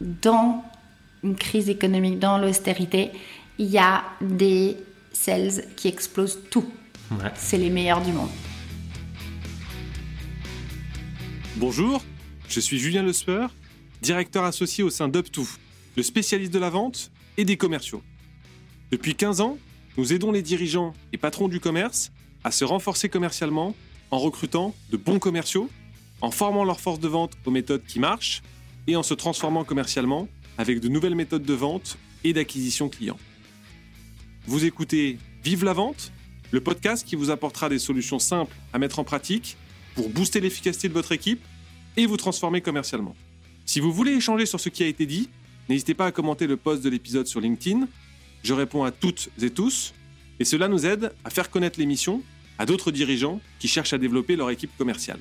dans une crise économique, dans l'austérité, il y a des sales qui explosent tout. C'est les meilleurs du monde. Bonjour, je suis Julien Le directeur associé au sein d'Up2, le spécialiste de la vente et des commerciaux. Depuis 15 ans, nous aidons les dirigeants et patrons du commerce à se renforcer commercialement en recrutant de bons commerciaux, en formant leur force de vente aux méthodes qui marchent et en se transformant commercialement avec de nouvelles méthodes de vente et d'acquisition client. Vous écoutez Vive la vente, le podcast qui vous apportera des solutions simples à mettre en pratique pour booster l'efficacité de votre équipe et vous transformer commercialement. Si vous voulez échanger sur ce qui a été dit, n'hésitez pas à commenter le post de l'épisode sur LinkedIn. Je réponds à toutes et tous et cela nous aide à faire connaître l'émission à d'autres dirigeants qui cherchent à développer leur équipe commerciale.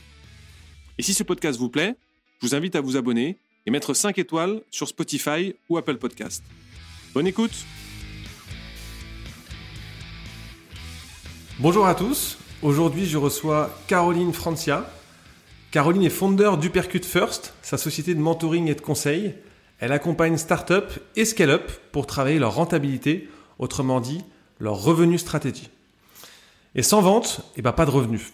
Et si ce podcast vous plaît, je vous invite à vous abonner et mettre 5 étoiles sur Spotify ou Apple Podcast. Bonne écoute Bonjour à tous, aujourd'hui je reçois Caroline Francia. Caroline est fondeur d'Upercut First, sa société de mentoring et de conseil. Elle accompagne start-up et scale-up pour travailler leur rentabilité, autrement dit leur revenu stratégie. Et sans vente, eh ben pas de revenus.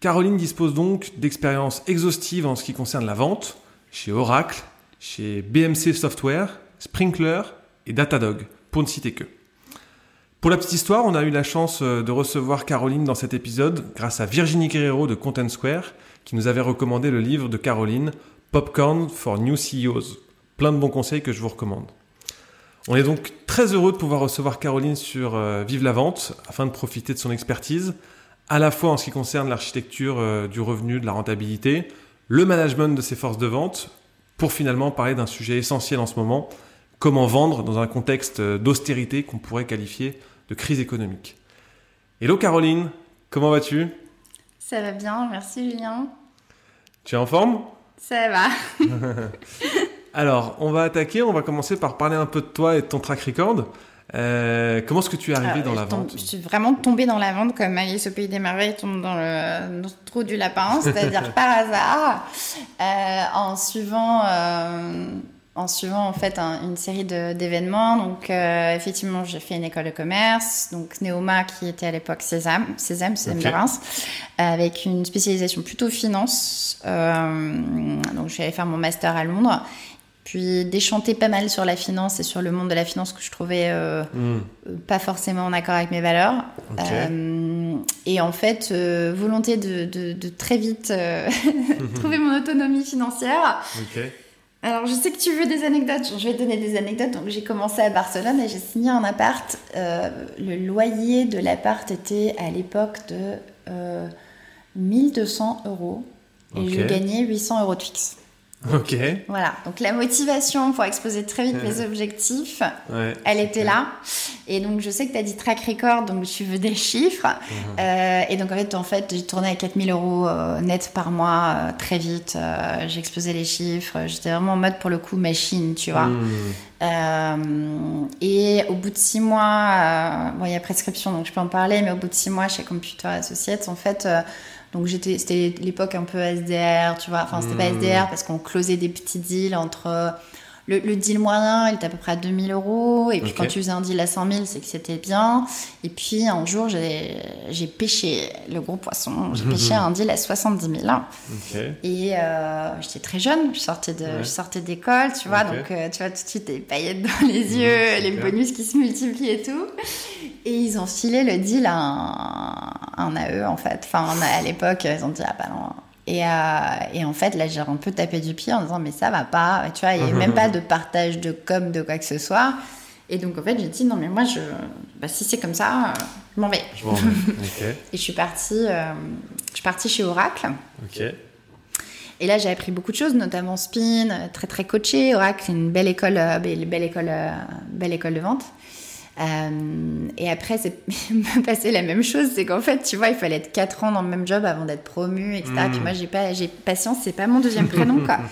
Caroline dispose donc d'expériences exhaustives en ce qui concerne la vente, chez Oracle, chez BMC Software, Sprinkler et Datadog, pour ne citer que. Pour la petite histoire, on a eu la chance euh, de recevoir Caroline dans cet épisode grâce à Virginie Guerrero de Content Square, qui nous avait recommandé le livre de Caroline, Popcorn for New CEOs. Plein de bons conseils que je vous recommande. On est donc très heureux de pouvoir recevoir Caroline sur euh, Vive la Vente afin de profiter de son expertise, à la fois en ce qui concerne l'architecture euh, du revenu, de la rentabilité, le management de ses forces de vente, pour finalement parler d'un sujet essentiel en ce moment, comment vendre dans un contexte euh, d'austérité qu'on pourrait qualifier de crise économique. Hello Caroline, comment vas-tu? Ça va bien, merci Julien. Tu es en forme? Ça va. Alors, on va attaquer, on va commencer par parler un peu de toi et de ton track record. Euh, comment est-ce que tu es arrivé dans la vente Je suis vraiment tombée dans la vente comme Alice au Pays des Merveilles tombe dans le, trou du lapin, c'est-à-dire par hasard, euh, en suivant... Euh, en suivant en fait une série d'événements. Donc effectivement, j'ai fait une école de commerce, donc Neoma qui était à l'époque Sésame, Sésame, Sésame de Reims, avec une spécialisation plutôt finance. donc je suis allée faire mon master à Londres puis déchanter pas mal sur la finance et sur le monde de la finance que je trouvais euh, hmm. pas forcément en accord avec mes valeurs. Euh, et en fait, euh, volonté de, très vite trouver mon autonomie financière. Alors, je sais que tu veux des anecdotes, je vais te donner des anecdotes. Donc, j'ai commencé à Barcelone et j'ai signé un appart. le loyer de l'appart était à l'époque de 1200 euros et je gagnais 800 euros de fixe. Ok. Voilà. Donc la motivation pour exposer très vite mes objectifs, elle était là. Et donc je sais que tu as dit track record, donc tu veux des chiffres. Mhm. Euh, et donc en fait, en fait j'ai tourné à 4000 euros euh, net par mois euh, très vite. j'ai exposé les chiffres. J'étais vraiment en mode pour le coup machine, tu vois. Mhm. et au bout de six mois, bon, il y a prescription, donc je peux en parler, mais au bout de six mois chez Computer Associates, en fait donc j'étais, c'était l'époque un peu SDR, tu vois. Enfin, c'était pas. SDR parce qu'on closait des petits deals entre. Le, deal moyen, il était à peu près à 2000 euros. Et puis quand tu faisais un deal à 100 000, c'est que c'était bien. Et puis un jour, j'ai, pêché le gros poisson. J'ai pêché un deal à 70 000. Et euh, j'étais très jeune. Je sortais, de, je sortais d'école, tu vois. Donc euh, tu vois tout de suite des paillettes dans les yeux, les bonus qui se multiplient et tout. Et ils ont filé le deal à un, AE, en fait. Enfin, à l'époque, ils ont dit, ah bah non. Et, euh, et en fait, là, j'ai un peu tapé du pied en disant, mais ça va pas. Tu vois, il n'y a même pas de partage de com, de quoi que ce soit. Et donc, en fait, j'ai dit, non, mais moi, je, bah, si c'est comme ça, je m'en vais. et je suis partie, euh, je suis partie chez Oracle. Et là, j'ai appris beaucoup de choses, notamment Spin, très très coaché. Oracle, c'est une belle école, euh, belle école, belle école de vente. Euh, et après, c'est passé la même chose, c'est qu'en fait, tu vois, il fallait être 4 ans dans le même job avant d'être promu, etc. Puis hmm. moi, j'ai pas, j'ai patience, c'est pas mon deuxième prénom, quoi.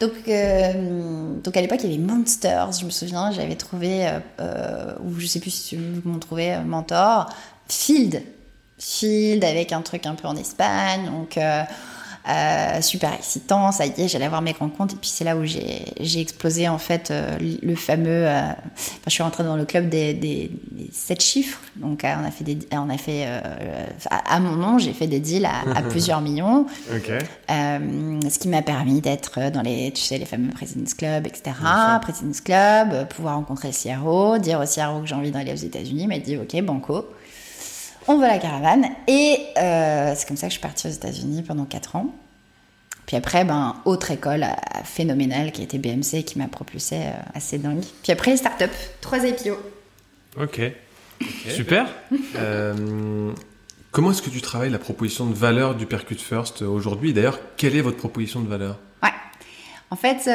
Donc, euh, donc à l'époque, il y avait Monsters, je me souviens, j'avais trouvé, euh, ou je sais plus si m'ont trouvé, Mentor, Field. Field avec un truc un peu en Espagne, donc Euh, super excitant, ça y est, j'allais avoir mes grands comptes. Et puis c'est là où j'ai explosé en fait euh, le fameux. Euh, je suis rentrée dans le club des, des, 7 chiffres. Donc on a fait des, on a fait à, mon nom, j'ai fait des deals à, plusieurs millions. ce qui m'a permis d'être dans les, tu sais, les fameux President's Club, etc. President's Club, pouvoir rencontrer le CRO, dire au CRO que j'ai envie d'aller aux États-Unis, m'a dit ok banco on va à la caravane. Et euh, c'est comme ça que je suis partie aux États-Unis pendant 4 ans. Puis après, ben, autre école euh, phénoménale qui était BMC qui m'a propulsé euh, assez dingue. Puis après, start-up, 3 IPO. Ok. Super. comment est-ce que tu travailles la proposition de valeur du Percute First aujourd'hui? D'ailleurs, quelle est votre proposition de valeur? Ouais. En fait,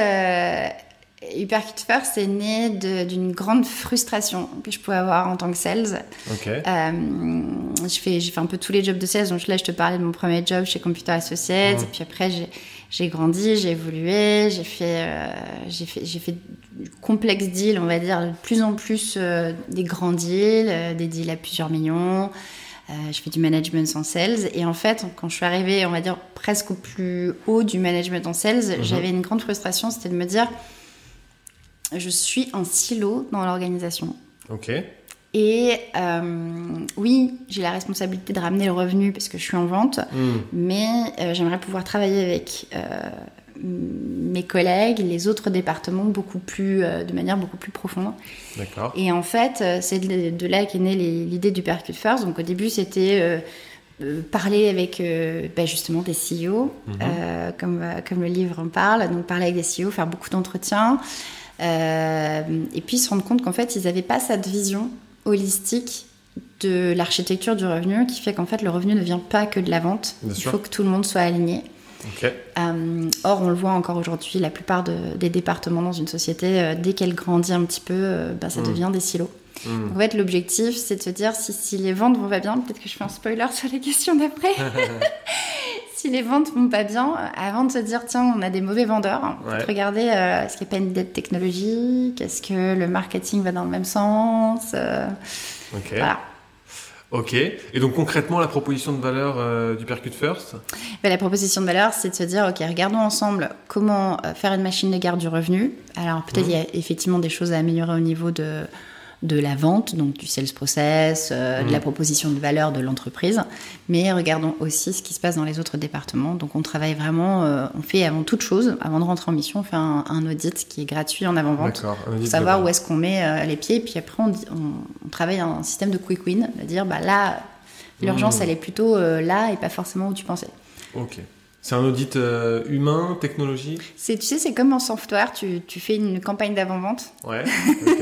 Hypercute First est né d'une grande frustration que je pouvais avoir en tant que sales. Euh, je fais, j'ai fait un peu tous les jobs de sales. Donc là, je te parlais de mon premier job chez Computer Associates. Et puis après, j'ai grandi, j'ai évolué, j'ai fait, euh, j'ai fait, j'ai fait complexe deals, on va dire, de plus en plus euh, des grands deals, des deals à plusieurs millions. je fais du management en sales. Et en fait, quand je suis arrivée, on va dire, presque au plus haut du management en sales, mhm. j'avais une grande frustration, c'était de me dire je suis un silo dans l'organisation. Ok. Et euh, oui, j'ai la responsabilité de ramener le revenu parce que je suis en vente, hmm. mais euh, j'aimerais pouvoir travailler avec euh, mes collègues, les autres départements, beaucoup plus, de manière beaucoup plus profonde. D'accord. Et en fait, c'est de, là qu'est née l'idée du Percute First. Donc au début, c'était parler avec bah, justement des CEO, mhm. comme, comme le livre en parle, donc parler avec des CEO, faire beaucoup d'entretiens. Euh, et puis se rendre compte qu'en fait, ils n'avaient pas cette vision holistique de l'architecture du revenu qui fait qu'en fait, le revenu ne vient pas que de la vente. Il faut que tout le monde soit aligné. Euh, or, on le voit encore aujourd'hui, la plupart des départements dans une société, euh, dès qu'elle grandit un petit peu, bah, ça hmm. devient des silos. Hmm. En fait, l'objectif, c'est de se dire si, si les ventes vont pas bien, peut-être que je fais un spoiler sur les questions d'après. si les ventes vont pas bien, avant de se dire tiens, on a des mauvais vendeurs, regarder euh, est-ce qu'il n'y a pas une dette technologique, est-ce que le marketing va dans le même sens. Euh, ok. Voilà. Ok. Et donc concrètement, la proposition de valeur euh, du Percute First? Ben, La proposition de valeur, c'est de se dire, ok, regardons ensemble comment faire une machine de garde du revenu. Alors peut-être mmh. il y a effectivement des choses à améliorer au niveau de de la vente, donc du sales process, euh, de la mm. proposition de valeur de l'entreprise, mais regardons aussi ce qui se passe dans les autres départements. Donc on travaille vraiment, euh, on fait avant toute chose, avant de rentrer en mission, on fait un, audit qui est gratuit en avant-vente pour savoir où est-ce qu'on met euh, les pieds, puis après on, travaille un système de quick win, de dire bah là l'urgence mm. elle est plutôt là et pas forcément où tu pensais. Ok. C'est un audit euh, humain, technologique c'est, Tu sais, c'est comme en software, tu, tu fais une campagne d'avant-vente. Ouais,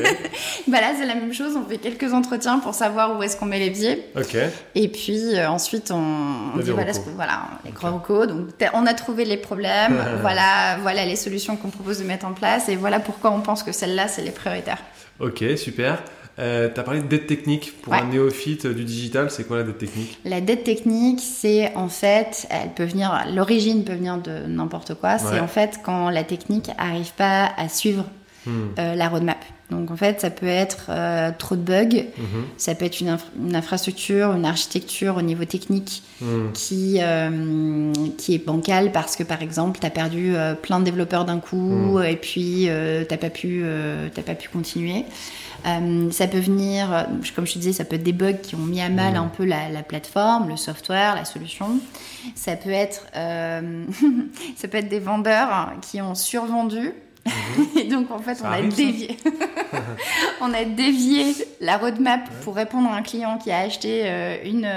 bah là, c'est la même chose, on fait quelques entretiens pour savoir où est-ce qu'on met les pieds. Ok. Et puis euh, ensuite, on, dit voilà, voilà, les gros okay. Donc, on a trouvé les problèmes, voilà, voilà les solutions qu'on propose de mettre en place, et voilà pourquoi on pense que celles-là, c'est les prioritaires. Ok, super. Euh, tu as parlé de dette technique. Pour un néophyte du digital, c'est quoi la dette technique? La dette technique, c'est en fait, elle peut venir, l'origine peut venir de n'importe quoi. C'est en fait quand la technique n'arrive pas à suivre hmm. euh, la roadmap. Donc en fait, ça peut être euh, trop de bugs, mhm. ça peut être une, infrastructure, une architecture au niveau technique hmm. qui, qui est bancale parce que par exemple, tu as perdu plein de développeurs d'un coup hmm. et puis tu n'as pas, pu, pas pu continuer. Euh, ça peut venir, euh, comme je te disais, ça peut être des bugs qui ont mis à mal un peu la, plateforme, le software, la solution. Ça peut être, euh, ça peut être des vendeurs qui ont survendu. Mhm. Et donc en fait, on a dévié, on a dévié la roadmap pour répondre à un client qui a acheté une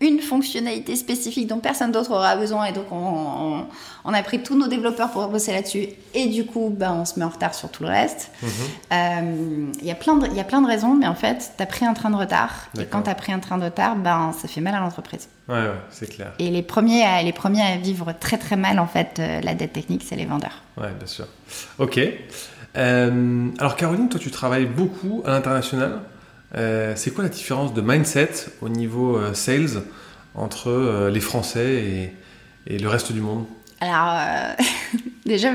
une fonctionnalité spécifique dont personne d'autre aura besoin et donc on, a pris tous nos développeurs pour bosser là-dessus et du coup ben, on se met en retard sur tout le reste. Mhm. Euh, il y, a plein de, y a plein de raisons mais en fait tu as pris un train de retard et quand tu as pris un train de retard ben, ça fait mal à l'entreprise. Ouais, ouais c'est clair. Et les premiers, à, les premiers à vivre très très mal en fait euh, la dette technique c'est les vendeurs. Ouais bien sûr. Ok. Euh, alors Caroline, toi tu travailles beaucoup à l'international? Euh, c'est quoi la différence de mindset au niveau euh, sales entre euh, les Français et, le reste du monde? Alors, déjà,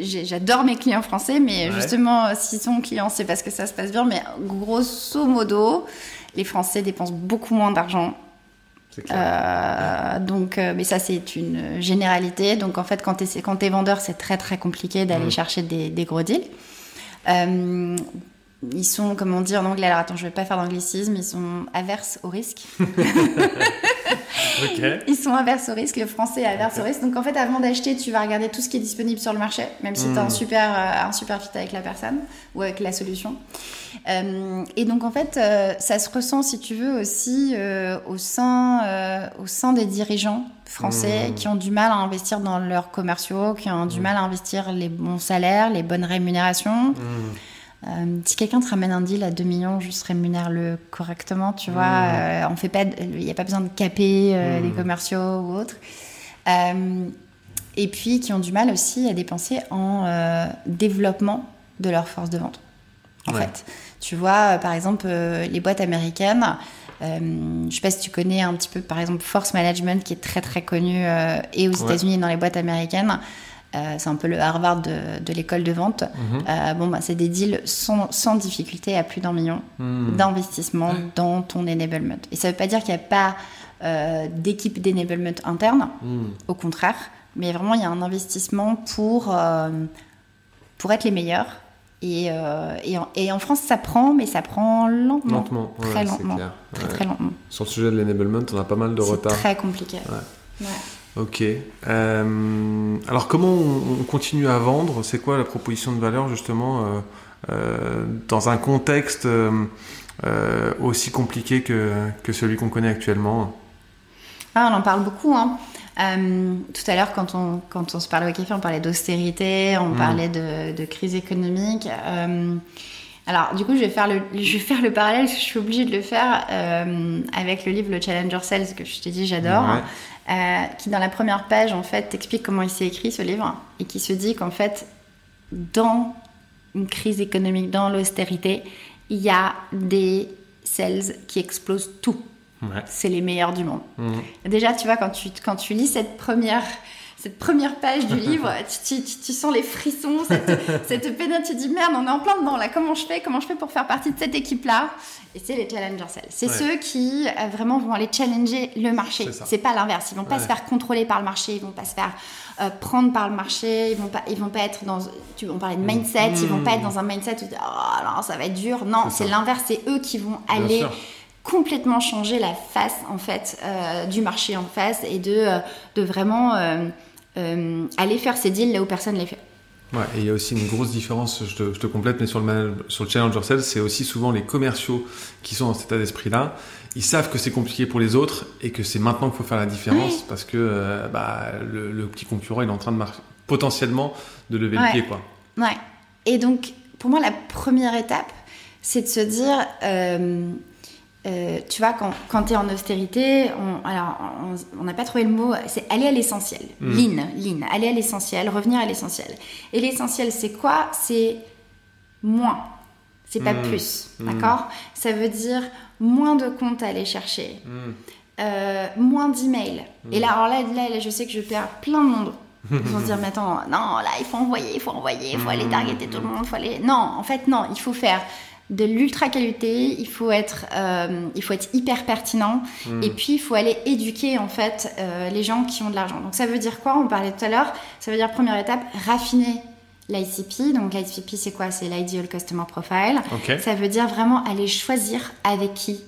j'adore mes clients français, mais justement, s'ils sont clients, c'est parce que ça se passe bien. Mais grosso modo, les Français dépensent beaucoup moins d'argent donc, mais ça c'est une généralité. Donc en fait, quand tu es, vendeur, c'est très très compliqué d'aller mm. chercher des, des, gros deals ils sont, comment dire en anglais, alors attends, je vais pas faire d'anglicisme, ils sont averses au risque. Ils sont averses au risque, le français est averse au risque. Donc en fait, avant d'acheter, tu vas regarder tout ce qui est disponible sur le marché, même si tu as un hmm. super, euh, un super fit avec la personne ou avec la solution. Euh, et donc en fait, euh, ça se ressent, si tu veux, aussi au, sein, au sein des dirigeants français hmm. qui ont du mal à investir dans leurs commerciaux, qui ont du hmm. mal à investir les bons salaires, les bonnes rémunérations. Euh, si quelqu'un te ramène un deal à 2 millions, juste rémunère-le correctement, tu vois. Mmh. Euh, on fait pas, il n'y a pas besoin de caper euh, mmh. les commerciaux ou autres. et puis qui ont du mal aussi à dépenser en développement de leur force de vente. En fait, tu vois, par exemple, les boîtes américaines. je ne sais pas si tu connais un petit peu, par exemple, Force Management, qui est très très connu et aux États-Unis et dans les boîtes américaines. Euh, c'est un peu le Harvard de, l'école de vente. Mhm. Euh, bon, bah, c'est des deals sans, sans, difficulté à plus d'un million mhm. d'investissement dans ton enablement. Et ça ne veut pas dire qu'il n'y a pas euh, d'équipe d'enablement interne, mhm. au contraire, mais vraiment il y a un investissement pour, pour être les meilleurs. Et, et, en, et, en, France, ça prend, mais ça prend lentement. Lentement, très lentement. Très, très lentement. Sur le sujet de l'enablement, on a pas mal de retard. Très compliqué. Ouais. Ok. Euh, alors comment on, continue à vendre? C'est quoi la proposition de valeur justement euh, euh, dans un contexte aussi compliqué que, que celui qu'on connaît actuellement? Ah, On en parle beaucoup. Hein. tout à l'heure, quand on, quand on se parlait au café, on parlait d'austérité, on mmh. parlait de, de, crise économique. alors, du coup, je vais, faire le, je vais faire le parallèle, je suis obligée de le faire avec le livre Le Challenger Sales, que je t'ai dit, j'adore. Euh, qui dans la première page en fait t'explique comment il s'est écrit ce livre et qui se dit qu'en fait dans une crise économique, dans l'austérité, il y a des sales qui explosent tout. C'est les meilleurs du monde. Mhm. Déjà, tu vois, quand tu, quand tu lis cette première cette première page du livre, tu, sens les frissons, cette, cette peine, tu dis merde, on est en plein dedans là, comment je fais Comment je fais pour faire partie de cette équipe-là? Et c'est les Challenger Cells. C'est ceux qui euh, vraiment vont aller challenger le marché. C'est pas l'inverse. Ils vont pas se faire contrôler par le marché, ils vont pas se faire euh, prendre par le marché, ils vont pas, ils vont pas être dans, tu, on parlait de mindset, ils vont pas être dans un mindset où oh non, ça va être dur. Non, c'est l'inverse, c'est eux qui vont aller complètement changer la face en fait euh, du marché en face et de, de vraiment euh, aller faire ces deals là où personne ne les fait. Ouais, et il y a aussi une grosse différence, je te, complète, mais sur le, sur le Challenger Sales, c'est aussi souvent les commerciaux qui sont dans cet état d'esprit-là. Ils savent que c'est compliqué pour les autres et que c'est maintenant qu'il faut faire la différence parce que euh, bah, le, petit concurrent il est en train de potentiellement de lever le pied. Quoi. Ouais. Et donc, pour moi, la première étape, c'est de se dire, euh, euh, tu vois, quand, quand tu es en austérité, on, alors on n'a pas trouvé le mot, c'est aller à l'essentiel. Mm. Lean, lean, aller à l'essentiel, revenir à l'essentiel. Et l'essentiel, c'est quoi? C'est moins. C'est pas mm. plus, mm. d'accord? Ça veut dire moins de comptes à aller chercher, euh, moins d'emails. Et là, alors là, là, je sais que je perds plein de monde. Ils vont se dire, mais attends, non, là, il faut envoyer, il faut envoyer, il faut aller targeter tout le monde, il faut aller... Non, en fait, non, il faut faire de l'ultra qualité, il faut être, euh, il faut être hyper pertinent hmm. et puis il faut aller éduquer en fait euh, les gens qui ont de l'argent. Donc ça veut dire quoi? On parlait tout à l'heure. Ça veut dire première étape, raffiner l'ICP. Donc l'ICP c'est quoi? C'est l'Ideal Customer Profile. Ça veut dire vraiment aller choisir avec qui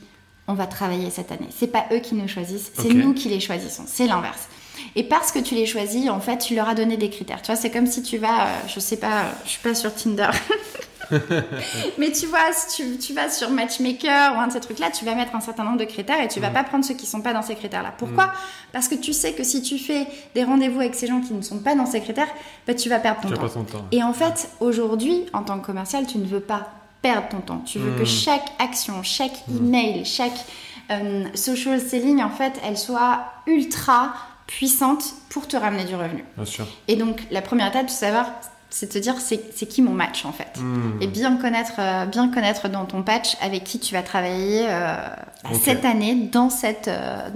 on va travailler cette année. C'est pas eux qui nous choisissent, c'est nous qui les choisissons. C'est l'inverse. Et parce que tu les choisis, en fait, tu leur as donné des critères. Tu vois, c'est comme si tu vas, euh, je sais pas, je suis pas sur Tinder. Mais tu vois, si tu, vas sur Matchmaker ou un de ces trucs-là, tu vas mettre un certain nombre de critères et tu vas pas prendre ceux qui sont pas dans ces critères-là. Pourquoi. Parce que tu sais que si tu fais des rendez-vous avec ces gens qui ne sont pas dans ces critères, bah, tu vas perdre ton, temps. Et en fait, aujourd'hui, en tant que commercial, tu ne veux pas perdre ton temps. Tu veux que mm. chaque action, chaque mm. email, chaque euh, social selling, en fait, elle soit ultra puissante pour te ramener du revenu. Bien sûr. Et donc, la première étape, c'est savoir c'est de te dire c'est qui mon match en fait. Hmm. Et bien connaître, euh, bien connaître dans ton patch avec qui tu vas travailler euh, bah, cette année dans cette, euh,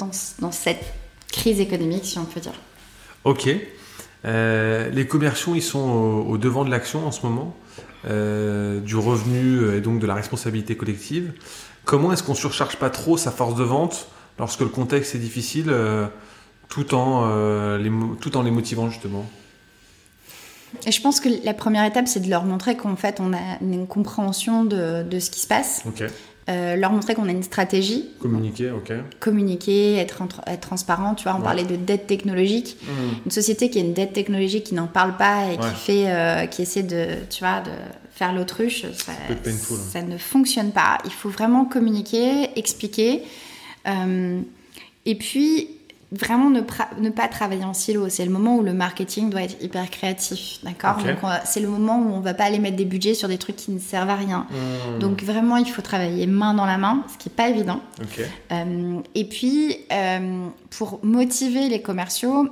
dans, dans, cette crise économique, si on peut dire. Ok. les commerciaux, ils sont au, devant de l'action en ce moment, du revenu et donc de la responsabilité collective. Comment est-ce qu'on surcharge pas trop sa force de vente lorsque le contexte est difficile, tout, en, les, tout en les motivant justement? Et je pense que la première étape, c'est de leur montrer qu'en fait, on a une compréhension de, de ce qui se passe. Euh, leur montrer qu'on a une stratégie. Communiquer, ok. Communiquer, être, être transparent. Tu vois, on parlait de dette technologique. Mmh. Une société qui a une dette technologique qui n'en parle pas et qui fait, euh, qui essaie de, tu vois, de faire l'autruche, ça, hein. ça, ne fonctionne pas. Il faut vraiment communiquer, expliquer. Euh, et puis, vraiment ne, ne, pas travailler en silo. C'est le moment où le marketing doit être hyper créatif, d'accord? C'est le moment où on va pas aller mettre des budgets sur des trucs qui ne servent à rien. Hmm. Donc vraiment, il faut travailler main dans la main, ce qui est pas évident. Euh, et puis, euh, pour motiver les commerciaux,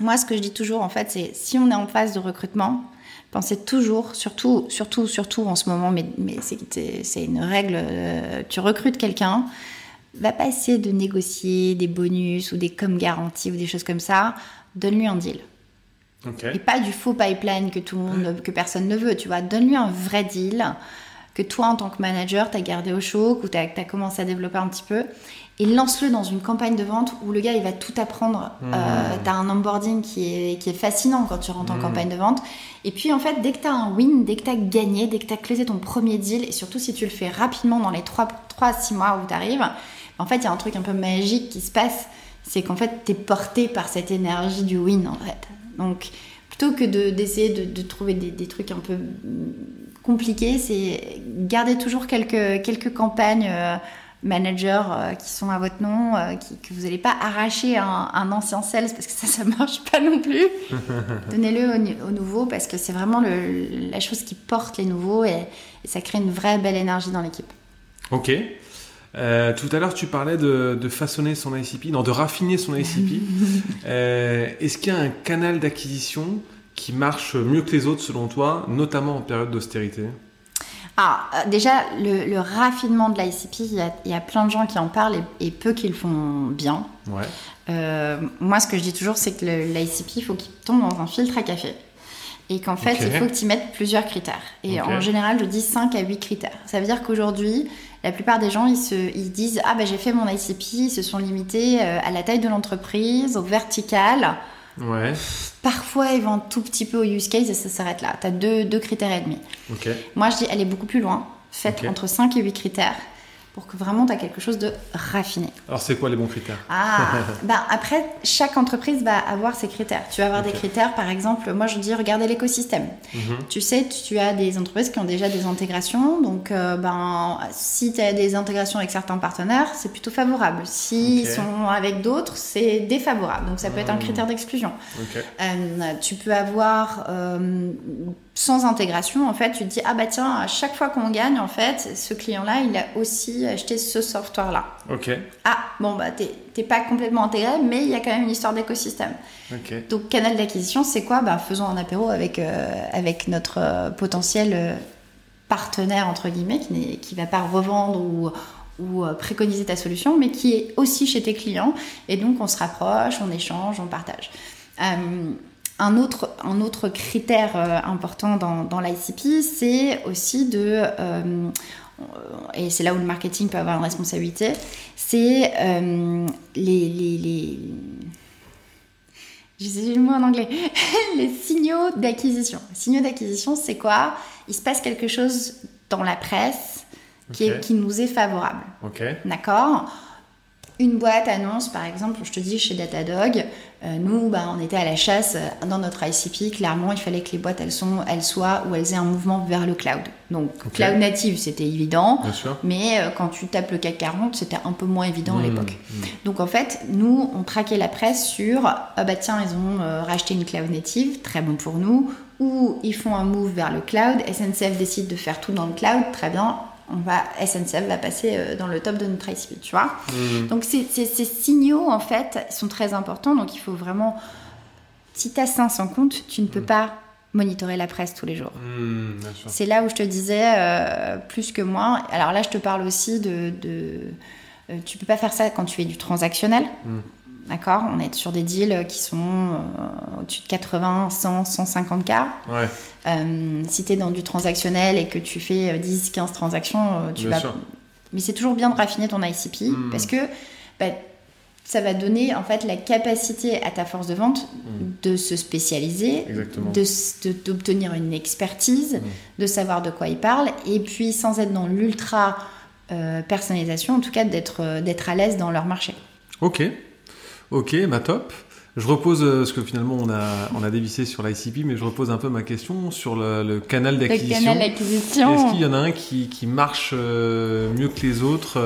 moi, ce que je dis toujours, en fait, c'est si on est en phase de recrutement, pensez toujours, surtout, surtout, surtout en ce moment, mais, mais c'est une règle, euh, tu recrutes quelqu'un, va pas essayer de négocier des bonus ou des comme garanties ou des choses comme ça. Donne-lui un deal. Et pas du faux pipeline que tout le monde, que personne ne veut, tu vois. Donne-lui un vrai deal que toi, en tant que manager, tu as gardé au chaud, ou tu as, commencé à développer un petit peu. Et lance-le dans une campagne de vente où le gars, il va tout apprendre. Hmm. Euh, tu as un onboarding qui est, qui est fascinant quand tu rentres en hmm. campagne de vente. Et puis, en fait, dès que tu as un win, dès que tu as gagné, dès que tu as closé ton premier deal, et surtout si tu le fais rapidement dans les 3 à 6 mois où tu arrives, en fait, il y a un truc un peu magique qui se passe, c'est qu'en fait, tu es porté par cette énergie du win, en fait. Donc, plutôt que d'essayer de, trouver des, trucs un peu compliqués, c'est garder toujours quelques, quelques campagnes euh, managers euh, qui sont à votre nom, euh, que vous n'allez pas arracher un, ancien sales parce que ça, ça marche pas non plus. Donnez-le au, nouveau parce que c'est vraiment la chose qui porte les nouveaux et, et ça crée une vraie belle énergie dans l'équipe. Ok. Euh, tout à l'heure, tu parlais de, façonner son ICP, non, de raffiner son ICP. Euh, est-ce qu'il y a un canal d'acquisition qui marche mieux que les autres selon toi, notamment en période d'austérité? Ah, euh, déjà, le, raffinement de l'ICP, il, y, a plein de gens qui en parlent et, peu qui le font bien. moi, ce que je dis toujours, c'est que l'ICP, il faut qu'il tombe dans un filtre à café. Et qu'en fait, il faut que tu mettes plusieurs critères. Et en général, je dis 5 à 8 critères. Ça veut dire qu'aujourd'hui, la plupart des gens, ils, se, ils disent Ah, ben j'ai fait mon ICP, ils se sont limités euh, à la taille de l'entreprise, au vertical. Ouais. Parfois, ils vont un tout petit peu au use case et ça s'arrête là. Tu as deux, deux, critères et demi. Moi, je dis Allez beaucoup plus loin. Faites entre 5 et 8 critères pour que vraiment tu as quelque chose de raffiné. Alors c'est quoi les bons critères? Ah, bah après chaque entreprise va avoir ses critères. Tu vas avoir des critères, par exemple, moi je dis regardez l'écosystème. Mhm. Tu sais, tu as des entreprises qui ont déjà des intégrations, donc euh, ben si tu as des intégrations avec certains partenaires, c'est plutôt favorable. S'ils sont avec d'autres, c'est défavorable. Donc ça peut être un hmm. critère d'exclusion. Euh, tu peux avoir euh, sans intégration, en fait, tu te dis ah bah tiens, à chaque fois qu'on gagne, en fait, ce client-là, il a aussi acheté ce software-là. Ok. Ah bon bah t'es pas complètement intégré, mais il y a quand même une histoire d'écosystème. Donc canal d'acquisition, c'est quoi? Bah faisons un apéro avec euh, avec notre euh, potentiel euh, partenaire entre guillemets qui qui va pas revendre ou ou préconiser ta solution, mais qui est aussi chez tes clients. Et donc on se rapproche, on échange, on partage. Un autre, un autre critère important dans, dans l'ICP, c'est aussi de, euh, et c'est là où le marketing peut avoir une responsabilité, c'est euh, les, les, les le mot en anglais, les signaux d'acquisition. Les signaux d'acquisition, c'est quoi? Il se passe quelque chose dans la presse qui, est, qui nous est favorable. D'accord? Une boîte annonce, par exemple, je te dis chez Datadog, euh, nous, bah, on était à la chasse euh, dans notre ICP. Clairement, il fallait que les boîtes, elles, sont, elles soient ou elles aient un mouvement vers le cloud. Donc, cloud native, c'était évident. Mais euh, quand tu tapes le CAC 40, c'était un peu moins évident à mmh, l'époque. Mmh. Donc, en fait, nous, on traquait la presse sur ah bah tiens, ils ont racheté une cloud native, très bon pour nous. Ou ils font un move vers le cloud. SNCF décide de faire tout dans le cloud, très bien on va, SNCF va passer euh, dans le top de notre ICP, tu vois. Mmh. Donc ces, signaux, en fait, sont très importants. Donc il faut vraiment, si tu as 500 comptes, tu ne peux mmh. pas monitorer la presse tous les jours. Mmh, c'est là où je te disais, euh, plus que moins. Alors là, je te parle aussi de... de euh, tu peux pas faire ça quand tu fais du transactionnel. D'accord On est sur des deals qui sont euh, au-dessus de 80, 100, 150 k. Ouais. Euh, si tu es dans du transactionnel et que tu fais 10, euh, 15 transactions, tu vas. Mais c'est toujours bien de raffiner ton ICP hmm. parce que bah, ça va donner en fait la capacité à ta force de vente mm. de se spécialiser, d'obtenir une expertise, mm. de savoir de quoi il parle, et puis sans être dans l'ultra euh, personnalisation, en tout cas d'être d'être à l'aise dans leur marché. Ok, ok, bah top. Je repose, euh, parce que finalement on a, on a dévissé sur l'ICP, mais je repose un peu ma question sur le, canal d'acquisition. Le canal d'acquisition. Est-ce qu'il y en a un qui, qui marche mieux que les autres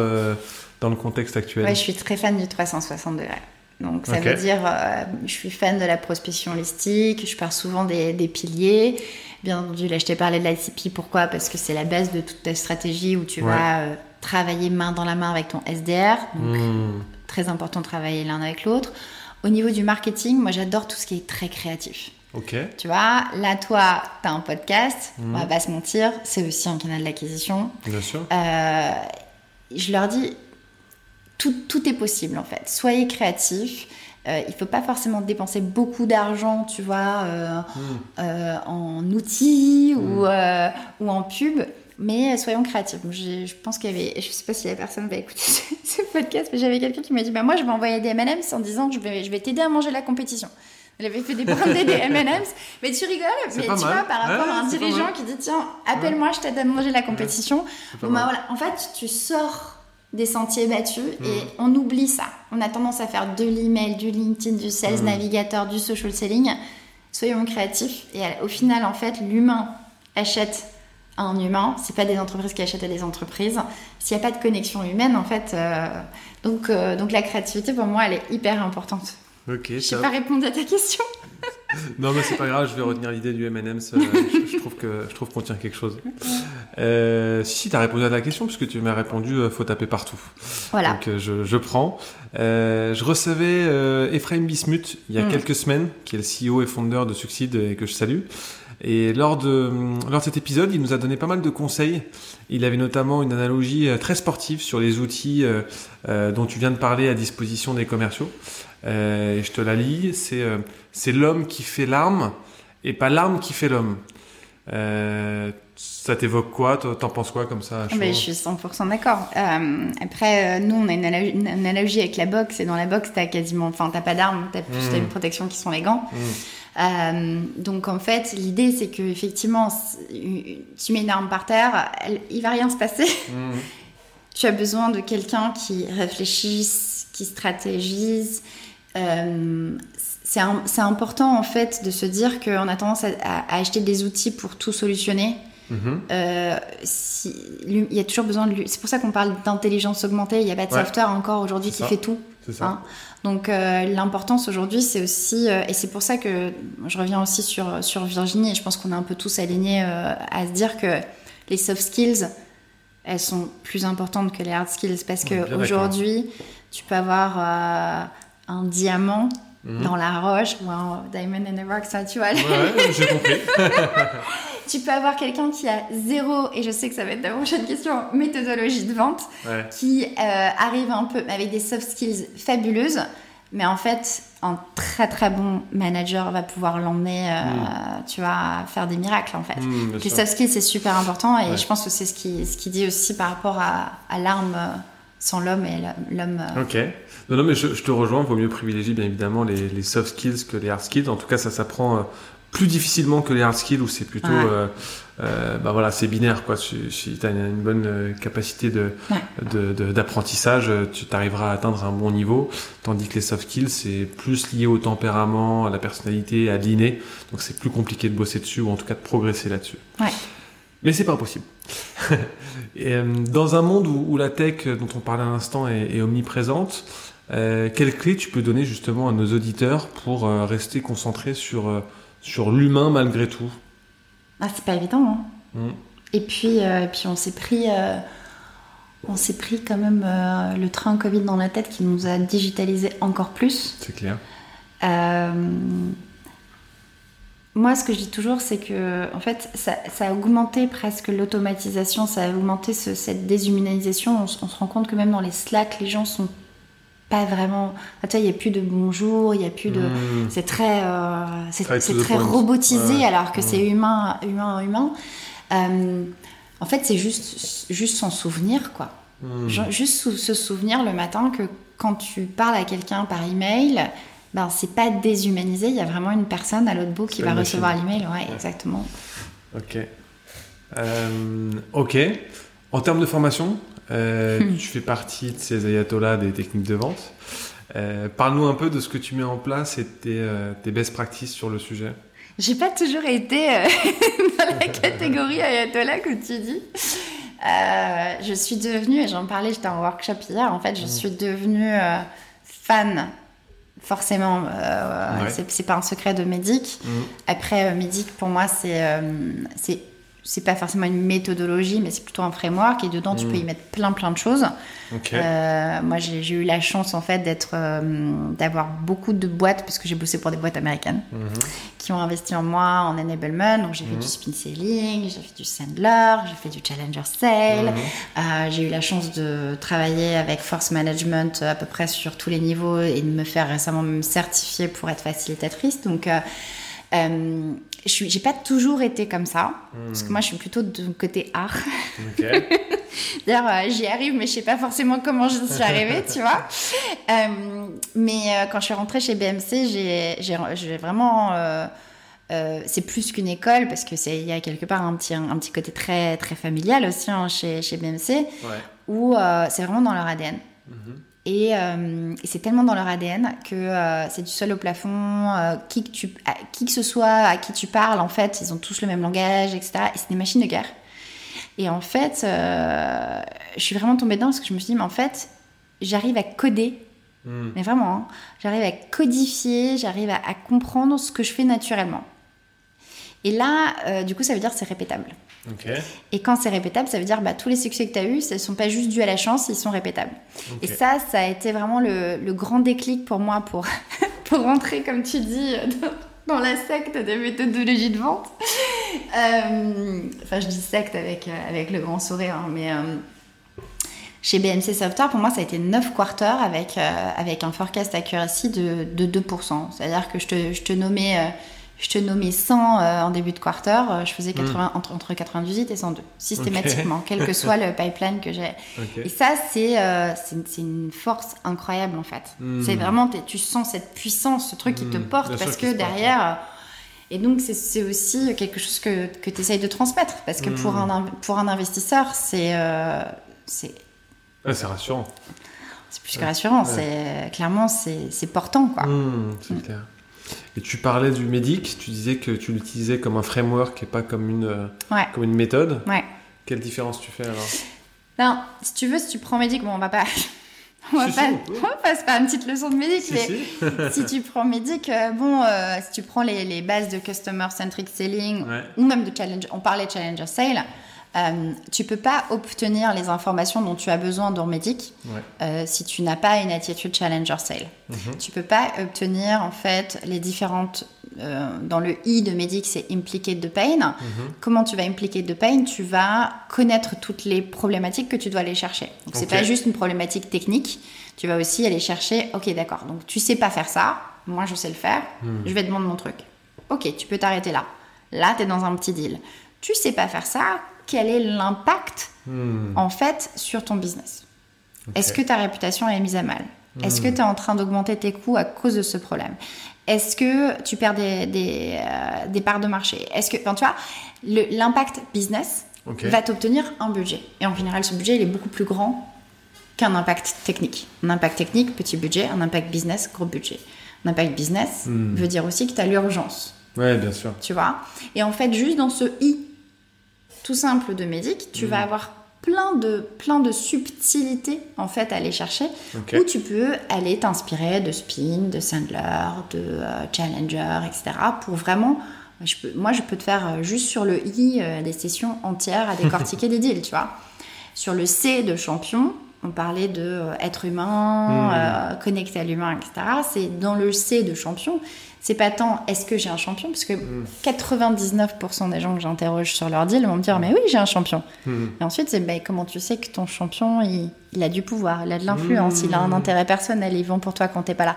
dans le contexte actuel? Ouais, je suis très fan du 360 degrés. Donc ça veut dire, euh, je suis fan de la prospection holistique, je pars souvent des, des piliers. Bien entendu, là je t'ai parlé de l'ICP, pourquoi? Parce que c'est la base de toute ta stratégie où tu vas euh, travailler main dans la main avec ton SDR. Donc hmm. Très important de travailler l'un avec l'autre. Au niveau du marketing, moi j'adore tout ce qui est très créatif. Ok. Tu vois, là toi, tu as un podcast, on va hmm. pas se mentir, c'est aussi un canal d'acquisition. Bien sûr. Euh, je leur dis, tout, tout, est possible en fait. Soyez créatifs. Euh, il ne faut pas forcément dépenser beaucoup d'argent, tu vois, euh, euh, en outils ou, hmm. ou, en pub, mais soyons créatifs. Je, je pense qu'il y avait, je ne sais pas si la personne va écouter ce, podcast, mais j'avais quelqu'un qui m'a dit bah, Moi, je vais envoyer des MM's en disant que je vais, je vais t'aider à manger la compétition. Elle avait fait des brandés des M&M's. Mais tu rigoles, mais tu vois, par rapport à un dirigeant qui dit Tiens, appelle-moi, je t'aide à manger la compétition. Bon, bah, voilà. En fait, tu sors des sentiers battus et hmm. on oublie ça. On a tendance à faire de l'email, du LinkedIn, du Sales hmm. Navigator, du social selling. Soyons créatifs et au final, en fait, l'humain achète à un humain. C'est pas des entreprises qui achètent à des entreprises. S'il n'y a pas de connexion humaine, en fait, euh, donc, euh, donc la créativité pour moi, elle est hyper importante. Ok. Je sais pas répondre à ta question. non, mais c'est pas grave, je vais retenir l'idée du M&M's. Euh, je, trouve que je trouve qu'on tient quelque chose. Euh, si, tu as répondu à ta question, puisque tu m'as répondu faut taper partout. Voilà. Donc je, je prends. je recevais Ephraim Bismuth il y a mm. quelques semaines, qui est le CEO et fondeur de Succeed et que je salue. Et lors de, lors de cet épisode, il nous a donné pas mal de conseils. Il avait notamment une analogie très sportive sur les outils dont tu viens de parler à disposition des commerciaux. et je te la lis. C'est c'est l'homme qui fait l'arme et pas l'arme qui fait l'homme. Euh, ça t'évoque quoi T'en penses quoi comme ça Mais Je suis 100% d'accord. Euh, après, euh, nous, on a une analogie, avec la boxe. Et dans la boxe, t'as quasiment... Enfin, t'as pas d'armes, t'as plus mmh. une protection qui sont les gants. Mmh. Donc, en fait, l'idée, c'est que effectivement, tu mets une arme par terre, il il va rien se passer. Mmh. tu as besoin de quelqu'un qui réfléchisse, qui stratégise, c'est important en fait de se dire qu'on a tendance à, acheter des outils pour tout solutionner. Mhm. Euh, il y a toujours besoin de c'est pour ça qu'on parle d'intelligence augmentée il n'y a pas de software encore aujourd'hui qui fait tout hein. Donc euh, l'importance aujourd'hui c'est aussi euh, et c'est pour ça que je reviens aussi sur, sur Virginie et je pense qu'on est un peu tous alignés à se dire que les soft skills elles sont plus importantes que les hard skills parce qu'aujourd'hui tu peux avoir un diamant Mhm. dans la roche ou un Diamond in the Rock, ça tu vois. Ouais, j'ai compris. tu peux avoir quelqu'un qui a zéro, et je sais que ça va être ta prochaine question, méthodologie de vente, qui euh, arrive un peu avec des soft skills fabuleuses, mais en fait, un très très bon manager va pouvoir l'emmener, euh, mhm. tu vois, faire des miracles en fait. Mhm, les soft skills, c'est super important, et je pense que c'est ce qui, ce qui dit aussi par rapport à, à l'arme euh, sans l'homme et l'homme. Ok. Non, non, mais je, te rejoins. Il vaut mieux privilégier bien évidemment les, soft skills que les hard skills. En tout cas, ça s'apprend plus difficilement que les hard skills où c'est plutôt. Euh, euh, bah voilà, c'est binaire quoi. Si, tu as une, bonne capacité de, d'apprentissage, tu arriveras à atteindre un bon niveau. Tandis que les soft skills, c'est plus lié au tempérament, à la personnalité, à l'inné. Donc c'est plus compliqué de bosser dessus ou en tout cas de progresser là-dessus. Ouais. Mais c'est pas impossible. et, dans un monde où, la tech dont on parlait à l'instant est, est omniprésente, euh, quelles clés tu peux donner justement à nos auditeurs pour euh, rester concentrés sur, euh, sur l'humain malgré tout ah, C'est pas évident. Hein. Mm. Et puis, puis on s'est pris, on s'est pris quand même le train Covid dans la tête qui nous a digitalisé encore plus. C'est clair. moi, ce que je dis toujours, c'est que en fait, ça, ça, a augmenté presque l'automatisation, ça a augmenté cette déshumanisation. On, on, se rend compte que même dans les Slack, les gens sont pas vraiment. tu vois, il n'y a plus de bonjour, il n'y a plus de. Hmm. C'est très, euh, c'est très robotisé alors que c'est humain, humain, humain. Euh, en fait, c'est juste, juste s'en souvenir, quoi. Hmm. Juste se souvenir le matin que quand tu parles à quelqu'un par email, ben, c'est pas déshumanisé, il y a vraiment une personne à l'autre bout qui va recevoir l'email. Ouais, ouais, exactement. Ok. Euh, ok. En termes de formation, euh, hmm. tu fais partie de ces ayatollahs des techniques de vente. Euh, parle-nous un peu de ce que tu mets en place et tes, tes best practices sur le sujet. J'ai pas toujours été dans la catégorie ayatollah que tu dis. je suis devenue, et j'en parlais, j'étais en workshop hier, en fait, je hmm. suis devenue fan forcément, euh, c'est pas un secret de Médic. Hmm. Après, euh, Médic, pour moi, c'est c'est c'est pas forcément une méthodologie, mais c'est plutôt un framework et dedans tu peux y hmm. mettre plein plein de choses. Euh, moi j'ai eu la chance en fait d'être, euh, d'avoir beaucoup de boîtes parce que j'ai bossé pour des boîtes américaines mhm. qui ont investi en moi en enablement. Donc j'ai fait mhm. du spin selling, j'ai fait du sandler, j'ai fait du challenger sale. Mhm. Euh, j'ai eu la chance de travailler avec Force Management à peu près sur tous les niveaux et de me faire récemment me certifier pour être facilitatrice. Donc euh, je j'ai pas toujours été comme ça, parce que moi je suis plutôt de côté art. D'ailleurs, euh, j'y arrive, mais je sais pas forcément comment je suis arrivée, tu vois. Euh, mais quand je suis rentrée chez BMC, j'ai vraiment. c'est plus qu'une école parce que c'est il y a quelque part un petit un, petit côté très très familial aussi hein, chez, chez BMC où c'est vraiment dans leur ADN. Euh, et, c'est tellement dans leur ADN que euh, c'est du sol au plafond. Euh, qui, que tu, qui que ce soit à qui tu parles, en fait, ils ont tous le même langage, etc. Et c'est des machines de guerre. Et en fait, je suis vraiment tombée dedans parce que je me suis dit, mais en fait, j'arrive à coder. Hmm. Mais vraiment, hein, j'arrive à codifier, j'arrive à, à, comprendre ce que je fais naturellement. Et là, du coup, ça veut dire que c'est répétable. Et quand c'est répétable, ça veut dire bah, tous les succès que tu as eus, ce ne sont pas juste dus à la chance, ils sont répétables. Et ça, ça a été vraiment le, grand déclic pour moi pour, pour rentrer, comme tu dis, dans, la secte des méthodologies de vente. Euh, enfin, je dis secte avec, euh, avec le grand sourire, hein, mais euh, chez BMC Software, pour moi, ça a été 9 quarters avec, avec un forecast accuracy de, de 2%. C'est-à-dire que je te, je te nommais je te nommais 100 euh, en début de quarter, euh, je faisais 80, hmm. entre, entre, 98 et 102, systématiquement, quel que soit le pipeline que j'ai. Et ça, euh, c'est c'est une force incroyable en fait. Hmm. C'est vraiment, tu sens cette puissance, ce truc qui te hmm. porte, parce que derrière. Et donc, c'est aussi quelque chose que, que tu essayes de transmettre, parce que pour, un, pour un investisseur, c'est. c'est c'est rassurant. C'est plus que rassurant, c'est clairement, c'est portant, quoi. c'est clair. Et tu parlais du médic, tu disais que tu l'utilisais comme un framework et pas comme une, euh, comme une méthode. Ouais. Quelle différence tu fais alors? Non, si tu veux, si tu prends médic, bon, on va pas. On va, pas, on va pas se faire une petite leçon de médic, mais si. tu prends médic, euh, bon, euh, si tu prends les, les, bases de customer centric selling ou même de challenge, on parlait de challenger sale, euh, tu peux pas obtenir les informations dont tu as besoin dans Medic euh, si tu n'as pas une attitude challenger sale. Mhm. Tu peux pas obtenir en fait les différentes euh, dans le i de Medic c'est implicate the pain. Mhm. Comment tu vas impliquer the pain? Tu vas connaître toutes les problématiques que tu dois aller chercher. Donc c'est pas juste une problématique technique. Tu vas aussi aller chercher. Ok d'accord. Donc tu sais pas faire ça. Moi je sais le faire. Mhm. Je vais te demander mon truc. Ok tu peux t'arrêter là. Là tu es dans un petit deal. Tu sais pas faire ça quel est l'impact hmm. en fait sur ton business. Est-ce que ta réputation est mise à mal? Est-ce que hmm. tu es en train d'augmenter tes coûts à cause de ce problème? Est-ce que tu perds des, des, euh, parts de marché? Est-ce que, enfin, tu vois, l'impact business va t'obtenir un budget. Et en général, ce budget, il est beaucoup plus grand qu'un impact technique. Un impact technique, petit budget. Un impact business, gros budget. Un impact business hmm. veut dire aussi que tu as l'urgence. Ouais, bien sûr. Tu vois? Et en fait, juste dans ce i tout simple de médic, tu vas mm. avoir plein de, plein de subtilités en fait à aller chercher où tu peux aller t'inspirer de spin, de Sandler, de euh, Challenger, etc. pour vraiment je peux, moi, je peux te faire euh, juste sur le I euh, des sessions entières à décortiquer des deals, tu vois. Sur le C de champion, on parlait de être humain, mm. connecté à l'humain, etc. C'est dans le C de champion, c'est pas tant est-ce que j'ai un champion, parce que 99% hmm. des gens que j'interroge sur leur deal vont me dire mais oui j'ai un champion. Hmm. Et ensuite c'est ben, comment tu sais que ton champion il, a du pouvoir, il a de l'influence, il a un hmm. intérêt personnel, ils vont pour toi quand t'es pas là.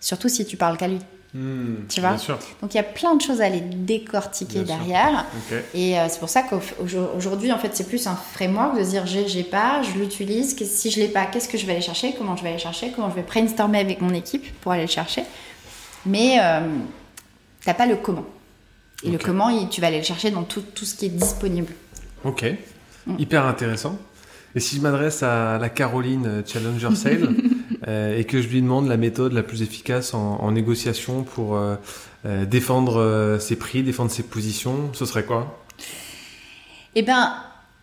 Surtout si tu parles qu'à lui. Hmm, tu vois? Donc il y a plein de choses à les décortiquer derrière. Et euh, c'est pour ça qu'aujourd'hui, en fait, c'est plus un framework de dire j'ai, j'ai pas, je l'utilise. Si je l'ai pas, qu'est-ce que je vais aller chercher? Comment je vais aller chercher? Comment je vais brainstormer avec mon équipe pour aller le chercher? Mais euh, t'as pas le comment. Et le comment, tu vas aller le chercher dans tout, tout ce qui est disponible. Ok. Mm. Hyper intéressant. Et si je m'adresse à la Caroline euh, Challenger Sale euh, et que je lui demande la méthode la plus efficace en, négociation pour euh, défendre ses prix, défendre ses positions, ce serait quoi? Eh bien,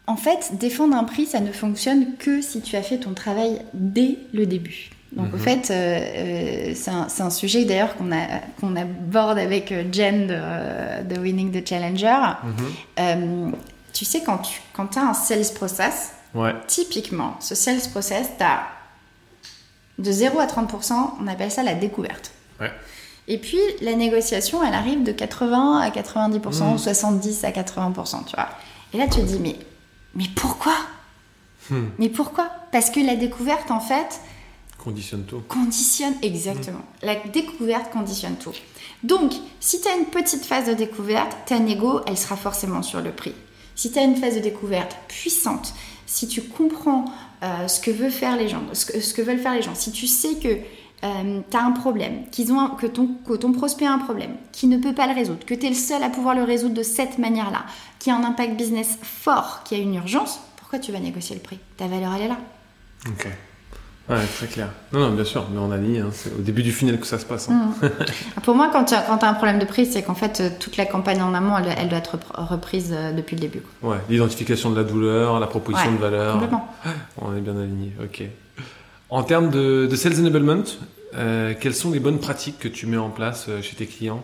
en fait, défendre un prix, ça ne fonctionne que si tu as fait ton travail dès le début. Donc, en mhm. fait, c'est un, sujet d'ailleurs qu'on aborde avec Jen de, Winning the Challenger. Mhm. tu sais, quand tu quand as un sales process, Typiquement, ce sales process, tu as de 0 à 30%, on appelle ça la découverte. Et puis, la négociation, elle arrive de 80 à 90%, 70 mmh. à 80%, tu vois. Et là, tu te dis, mais, mais pourquoi? Hmm. Mais pourquoi? Parce que la découverte, en fait... Conditionne tout. Conditionne, exactement. Hmm. La découverte conditionne tout. Donc, si tu as une petite phase de découverte, ta négo, elle sera forcément sur le prix. Si tu as une phase de découverte puissante, si tu comprends euh, ce que veulent faire les gens, ce que, veulent faire les gens, si tu sais que euh, tu as un problème, qu'ils ont que, ton, que ton prospect a un problème, qui ne peut pas le résoudre, que tu es le seul à pouvoir le résoudre de cette manière-là, qui a un impact business fort, qui a une urgence, pourquoi tu vas négocier le prix? Ta valeur, elle est là. Ok. Ouais, très clair. Non, non, bien sûr, mais on a dit, hein, c'est au début du funnel que ça se passe. Hein. Mm. Pour moi, quand tu as, un problème de prix, c'est qu'en fait, euh, toute la campagne en amont, elle, doit être reprise euh, depuis le début. Ouais, l'identification de la douleur, la proposition de valeur. Complètement. On est bien aligné, ok. En termes de, sales enablement, euh, quelles sont les bonnes pratiques que tu mets en place chez tes clients?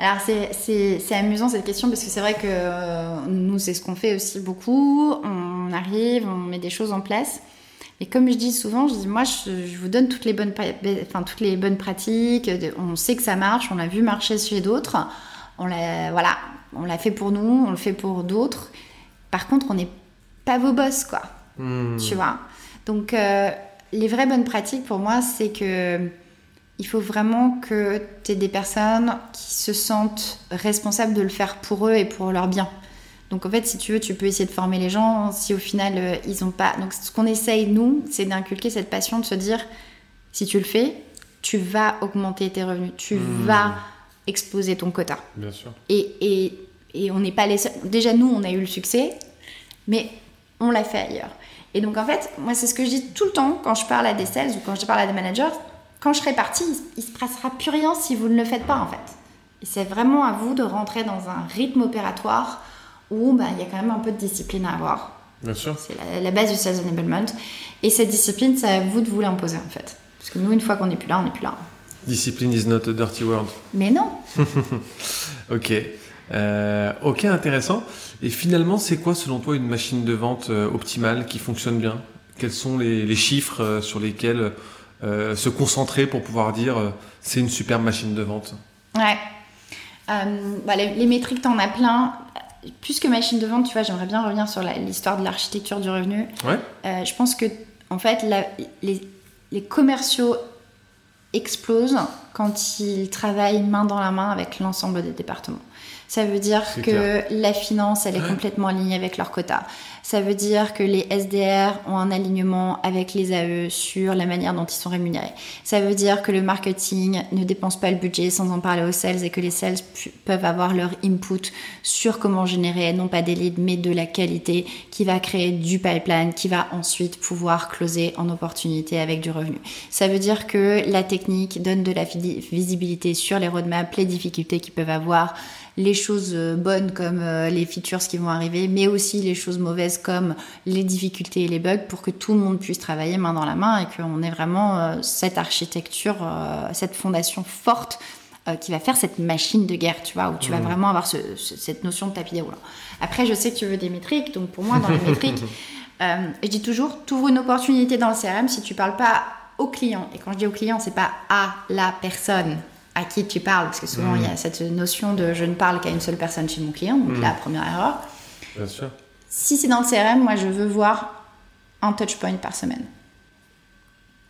Alors c'est amusant cette question parce que c'est vrai que nous c'est ce qu'on fait aussi beaucoup. On arrive, on met des choses en place. Et comme je dis souvent, je dis moi, je, vous donne toutes les bonnes, enfin toutes les bonnes pratiques. On sait que ça marche, on l'a vu marcher chez d'autres. On l'a, voilà, on l'a fait pour nous, on le fait pour d'autres. Par contre, on n'est pas vos boss, quoi. Hmm. Tu vois? Donc, euh, les vraies bonnes pratiques pour moi, c'est que il faut vraiment que tu aies des personnes qui se sentent responsables de le faire pour eux et pour leur bien. Donc en fait, si tu veux, tu peux essayer de former les gens. Si au final, euh, ils n'ont pas... Donc ce qu'on essaye, nous, c'est d'inculquer cette passion de se dire, si tu le fais, tu vas augmenter tes revenus, tu mmh. vas exposer ton quota. Bien sûr. Et, et, et on n'est pas les seuls. Déjà, nous, on a eu le succès, mais on l'a fait ailleurs. Et donc en fait, moi, c'est ce que je dis tout le temps quand je parle à des sales ou quand je parle à des managers. Quand je serai partie, il, ne se passera plus rien si vous ne le faites pas, en fait. Et c'est vraiment à vous de rentrer dans un rythme opératoire où bah, il y a quand même un peu de discipline à avoir. Bien sûr. C'est la, base du sales enablement. Et cette discipline, c'est à vous de vous l'imposer en fait. Parce que nous, une fois qu'on n'est plus là, on n'est plus là. Discipline is not a dirty word. Mais non. ok. Euh, ok, intéressant. Et finalement, c'est quoi selon toi une machine de vente euh, optimale qui fonctionne bien? Quels sont les, chiffres euh, sur lesquels se concentrer pour pouvoir dire c'est une superbe machine de vente? Ouais. Bah, les, les, métriques, t'en as plein plus que machine de vente, tu vois, j'aimerais bien revenir sur l'histoire de l'architecture du revenu. Ouais. Euh, je pense que, en fait, les, commerciaux explosent quand ils travaillent main dans la main avec l'ensemble des départements. Ça veut dire que la finance, elle est complètement alignée avec leur quota. Ça veut dire que les SDR ont un alignement avec les AE sur la manière dont ils sont rémunérés. Ça veut dire que le marketing ne dépense pas le budget sans en parler aux sales et que les sales peuvent avoir leur input sur comment générer non pas des leads mais de la qualité qui va créer du pipeline qui va ensuite pouvoir closer en opportunité avec du revenu. Ça veut dire que la technique donne de la visibilité sur les roadmaps, les difficultés qu'ils peuvent avoir, les choses euh, bonnes comme euh, les features qui vont arriver, mais aussi les choses mauvaises comme les difficultés et les bugs pour que tout le monde puisse travailler main dans la main et qu'on ait vraiment euh, cette architecture, cette fondation forte qui va faire cette machine de guerre, tu vois, où tu vas mmh. vraiment avoir cette notion de tapis déroulant. Après, je sais que tu veux des métriques, donc pour moi, dans les métriques, je dis toujours, tu ouvres une opportunité dans le CRM si tu parles pas au client. Et quand je dis au client, c'est pas à la personne à qui tu parles, parce que souvent il y a mm. cette notion de je ne parle qu'à une seule personne chez mon client, donc la mm. première erreur. Bien sûr. Si c'est dans le CRM, moi je veux voir un touch point par semaine.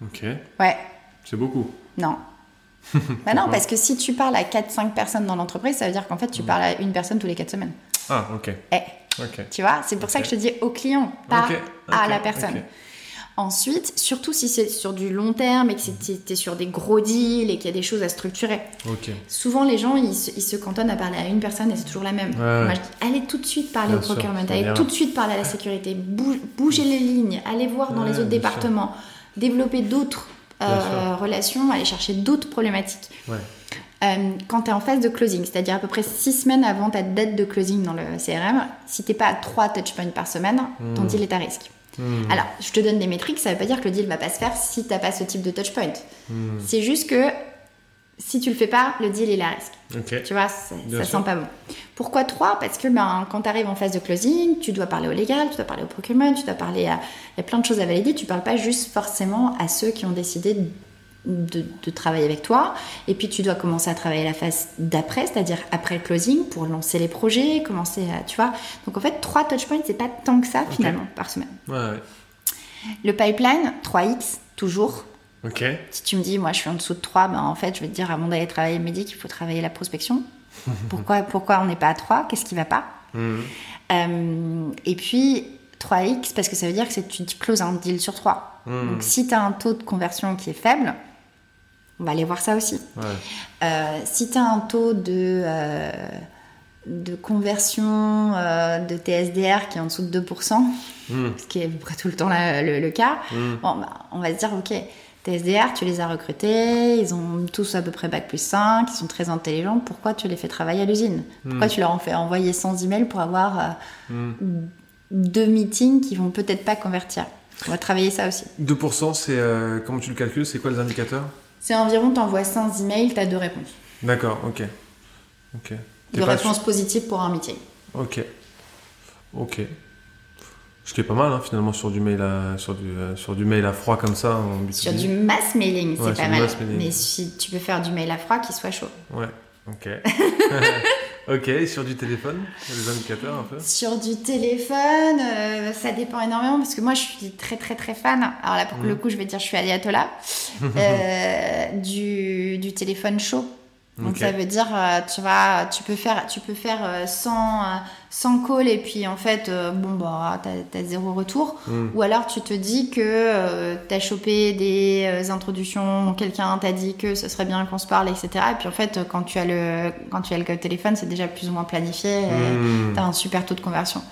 Ok. Ouais. C'est beaucoup. Non. bah non, parce que si tu parles à 4-5 personnes dans l'entreprise, ça veut dire qu'en fait, tu mm. parles à une personne tous les 4 semaines. Ah, ok. Eh. Tu vois, c'est pour ça que je te dis au client, pas à la personne. Ensuite, surtout si c'est sur du long terme et que tu es sur des gros deals et qu'il y a des choses à structurer. Souvent, les gens, ils se, cantonnent à parler à une personne et c'est toujours la même. Moi, je dis, allez tout de suite parler au procurement, allez tout de suite parler à la sécité, bougez les lignes, allez voir dans les autres départements, développer d'autres euh, relations, aller chercher d'autres problématiques. Euh, quand tu es en phase de closing, c'est-à-dire à peu près 6 semaines avant ta date de closing dans le CRM, si tu n'es pas à 3 touchpoints par semaine, ton hmm. deal est à risque. Hmm. Alors, je te donne des métriques, ça ne veut pas dire que le deal va pas se faire si tu n'as pas ce type de touchpoint. Hmm. C'est juste que si tu le fais pas, le deal est à risque. Tu vois, ça, ne sent pas bon. Pourquoi 3 Parce que ben, quand tu arrives en phase de closing, tu dois parler au légal, tu dois parler au procurement, tu dois parler à. Il y a plein de choses à valider. Tu ne parles pas juste forcément à ceux qui ont décidé de, travailler avec toi. Et puis tu dois commencer à travailler la phase d'après, c'est-à-dire après le closing, pour lancer les projets, commencer à. Tu vois Donc en fait, 3 touchpoints, c'est pas tant que ça finalement par semaine. Le pipeline, 3x, toujours. Si tu me dis, moi je suis en dessous de 3, ben, en fait, je vais te dire, avant d'aller travailler le médic, il faut travailler la prospection. pourquoi, pourquoi on n'est pas à 3 Qu'est-ce qui va pas? Mhm. euh, Et puis, 3x, parce que ça veut dire que tu closes un deal sur 3. Mhm. Donc si tu as un taux de conversion qui est faible, on va aller voir ça aussi. Euh, si tu as un taux de, euh, de conversion de TSDR qui est en dessous de 2%, mhm. ce qui est à peu près tout le temps le, cas, bon, bah, on va se dire, ok, TSDR, tu les as recrutés, ils ont tous à peu près bac plus 5, ils sont très intelligents. Pourquoi tu les fais travailler à l'usine? Pourquoi hmm. tu leur en fais envoyer 100 emails pour avoir euh, hmm. deux meetings qui vont peut-être pas convertir? On va travailler ça aussi. 2%, c'est euh, comment tu le calcules? C'est quoi les indicateurs? C'est environ, tu envoies 100 emails, tu as deux réponses. D'accord, ok. ok. Deux réponses positives pour un meeting. Ok. Ok. Ce qui est pas mal hein, finalement sur du mail à, sur du, euh, sur du mail à froid comme ça. sur du mass mailing, c'est pas mal. Mais si tu peux faire du mail à froid qui soit chaud. Ouais, ok. ok, sur du téléphone, les indicateurs un peu Sur du téléphone, euh, ça dépend énormément parce que moi je suis très très très fan. Alors là pour le mmh. coup, je vais dire je suis Ayatollah. euh, du, du téléphone chaud. Donc ça veut dire, euh, tu vois, tu peux faire, tu peux faire 100, euh, 100 euh, calls et puis en fait, bon bah, t'as as zéro retour. Hmm. Ou alors tu te dis que t'as chopé des introductions, quelqu'un t'a dit que ce serait bien qu'on se parle, etc. Et puis en fait, quand tu as le, quand tu as le téléphone, c'est déjà plus ou moins planifié. Et hmm. T'as un super taux de conversion.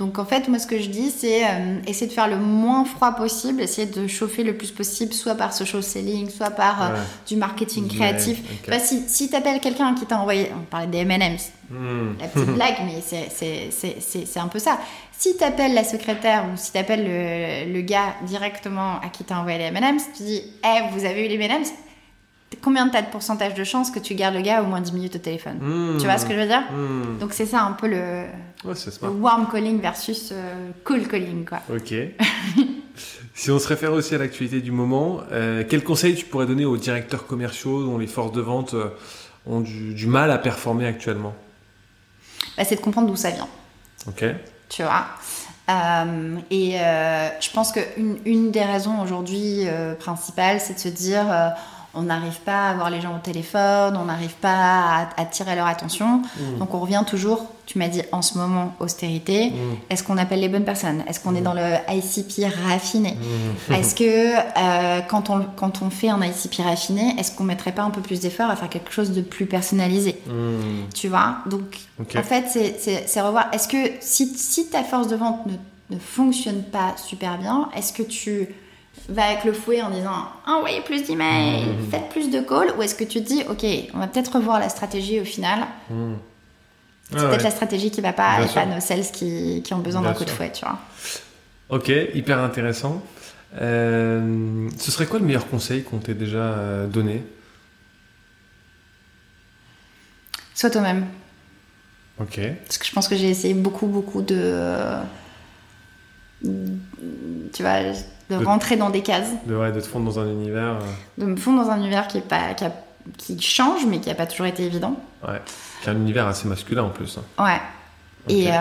Donc en fait, moi ce que je dis, c'est euh, essayer de faire le moins froid possible, essayer de chauffer le plus possible, soit par social selling, soit par euh, du marketing créatif. si, si tu appelles quelqu'un qui t'a envoyé, on parlait des MM's, hmm. la petite blague, mais c'est un peu ça. Si tu appelles la secrétaire ou si tu appelles le, le, gars directement à qui t'a envoyé les MM's, tu dis, eh, vous avez eu les MM's? Combien de tas de pourcentage de chances que tu gardes le gars au moins 10 minutes au téléphone? Hmm. Tu vois ce que je veux dire? Hmm. Donc c'est ça un peu le, warm calling versus euh, cool calling. Quoi. Ok. si on se réfère aussi à l'actualité du moment, euh, quels conseils tu pourrais donner aux directeurs commerciaux dont les forces de vente euh, ont du, mal à performer actuellement? Bah, C'est de comprendre d'où ça vient. Ok. Tu vois? Et je pense qu'une une des raisons aujourd'hui principales, c'est de se dire on n'arrive pas à avoir les gens au téléphone, on n'arrive pas à attirer leur attention. Mm. Donc on revient toujours, tu m'as dit en ce moment austérité, mm. est-ce qu'on appelle les bonnes personnes? Est-ce qu'on est mm. dans le ICP raffiné? Est-ce que euh, quand, on, quand on fait un ICP raffiné, est-ce qu'on mettrait pas un peu plus d'effort à faire quelque chose de plus personnalisé? Tu vois? Donc en fait c'est revoir, est-ce que si, si, ta force de vente ne, ne fonctionne pas super bien, est-ce que tu va avec le fouet en disant envoyez plus d'emails, mmh. faites plus de calls, ou est-ce que tu te dis ok, on va peut-être revoir la stratégie au final mmh. C'est peut-être la stratégie qui va pas et pas nos sales qui, qui ont besoin d'un coup de fouet, tu vois. Ok, hyper intéressant. Euh, ce serait quoi le meilleur conseil qu'on t'ait déjà euh, donné? Sois toi-même. Ok. Parce que je pense que j'ai essayé beaucoup, beaucoup de. Tu vois, de, rentrer dans des cases. De, ouais, de te fondre dans un univers. Euh. De me fondre dans un univers qui, est pas, qui, change, mais qui n'a pas toujours été évident. Ouais. Qui est un univers assez masculin en plus. Hein. Ouais. Et, euh,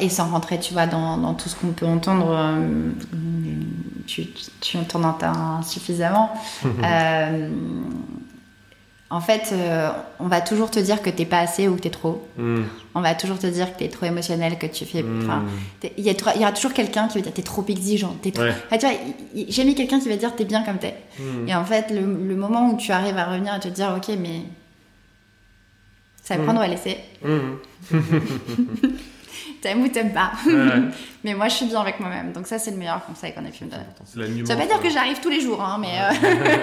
et, sans rentrer, tu vois, dans, dans tout ce qu'on peut entendre, euh, tu, tu, en entends suffisamment. En fait, euh, on va toujours te dire que t'es pas assez ou que t'es trop. Hmm. On va toujours te dire que t'es trop émotionnel, que tu fais. Hmm. il y, aura toujours quelqu'un qui va dire t'es trop exigeant. Es trop... j'ai mis quelqu'un qui va dire t'es bien comme t'es. Hmm. Et en fait, le, moment où tu arrives à revenir et te dire ok, mais ça va prendre ou à laisser. t'aimes ou t'aimes pas. mais moi, je suis bien avec moi-même. Donc ça, c'est le meilleur conseil qu'on ait pu me donner. Ça veut pas dire que j'arrive tous les jours, hein, mais... Euh,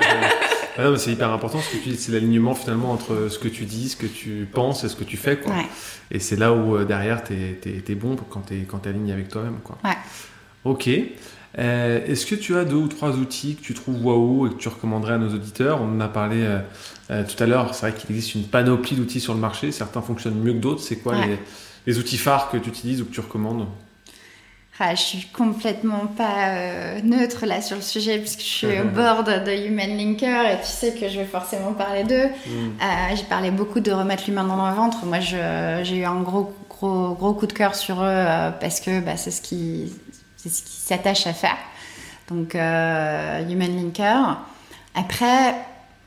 ah c'est hyper important ce que tu dis. C'est l'alignement finalement entre ce que tu dis, ce que tu penses et ce que tu fais. Quoi. Et c'est là où euh, derrière, t'es es, bon quand t'es quand es aligné avec toi-même. Quoi. Ok. Euh, est-ce que tu as deux ou trois outils que tu trouves waouh et que tu recommanderais à nos auditeurs? On en a parlé tout à l'heure. C'est vrai qu'il existe une panoplie d'outils sur le marché. Certains fonctionnent mieux que d'autres. C'est quoi les les outils phares que tu utilises ou que tu recommandes ah, je suis complètement pas euh, neutre là sur le sujet puisque je suis au bord de Human Linker et tu sais que je vais forcément parler d'eux. Mm. Euh, j'ai parlé beaucoup de remettre l'humain dans le ventre. Moi, j'ai eu un gros, gros, gros coup de cœur sur eux euh, parce que bah, c'est ce qui, c'est ce qui s'attache à faire. Donc, Human Linker. Après,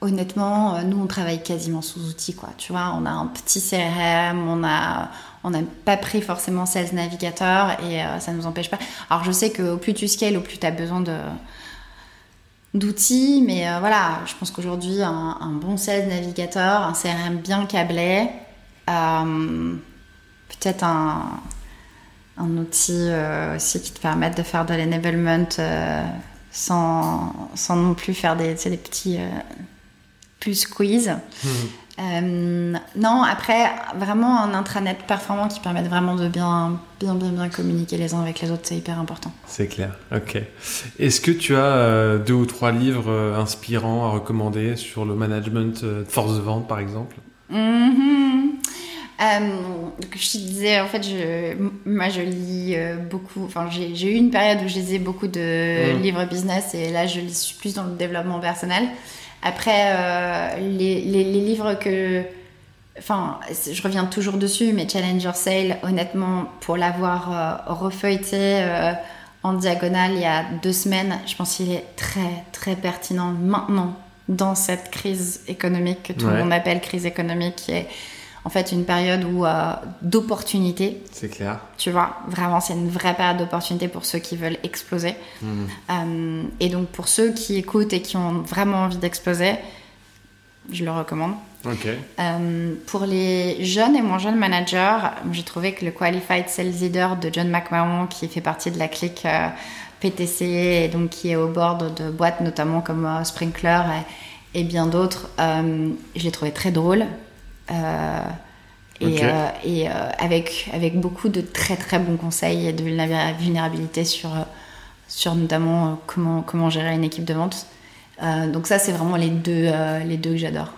honnêtement, nous, on travaille quasiment sous outils, quoi. Tu vois, on a un petit CRM, on a, on n'a pas pris forcément Sales Navigator et euh, ça ne nous empêche pas. Alors je sais que plus tu scales, au plus tu as besoin d'outils, mais euh, voilà, je pense qu'aujourd'hui un, bon Sales Navigator, un CRM bien câblé, euh, peut-être un, outil aussi qui te permette de faire de l'enablement sans, non plus faire des, petits plus. Mmh. Euh, non, après, vraiment un intranet performant qui permette vraiment de bien, bien, bien, bien communiquer les uns avec les autres, c'est hyper important. C'est clair, ok. Est-ce que tu as euh, deux ou trois livres euh, inspirants à recommander sur le management de force de vente, par exemple? Mm-hmm. je te disais, en fait, je, moi je lis beaucoup. Enfin, j'ai eu une période où je lisais beaucoup de mmh. livres business et là je lis plus dans le développement personnel. Après, euh, les, livres que. Enfin, je reviens toujours dessus, mais Challenger Sale, honnêtement, pour l'avoir euh, refeuilleté euh, en diagonale il y a deux semaines, je pense qu'il est très, très pertinent maintenant dans cette crise économique que tout le monde appelle crise économique, qui est en fait une période où euh, d'opportunités. C'est clair. Tu vois, vraiment, c'est une vraie période d'opportunités pour ceux qui veulent exploser. Mhm. Euh, et donc pour ceux qui écoutent et qui ont vraiment envie d'exploser, je le recommande. Ok. Euh, pour les jeunes et moins jeunes managers, j'ai trouvé que le Qualified Sales Leader de John McMahon, qui fait partie de la clique PTC et donc qui est au bord de boîtes notamment comme Sprinkler et, et bien d'autres, je l'ai trouvé très drôle. Euh, et, euh, et euh, avec, avec beaucoup de très très bons conseils et de vulnérabilité sur, sur notamment comment, comment gérer une équipe de vente. donc ça, c'est vraiment les deux, les deux que j'adore.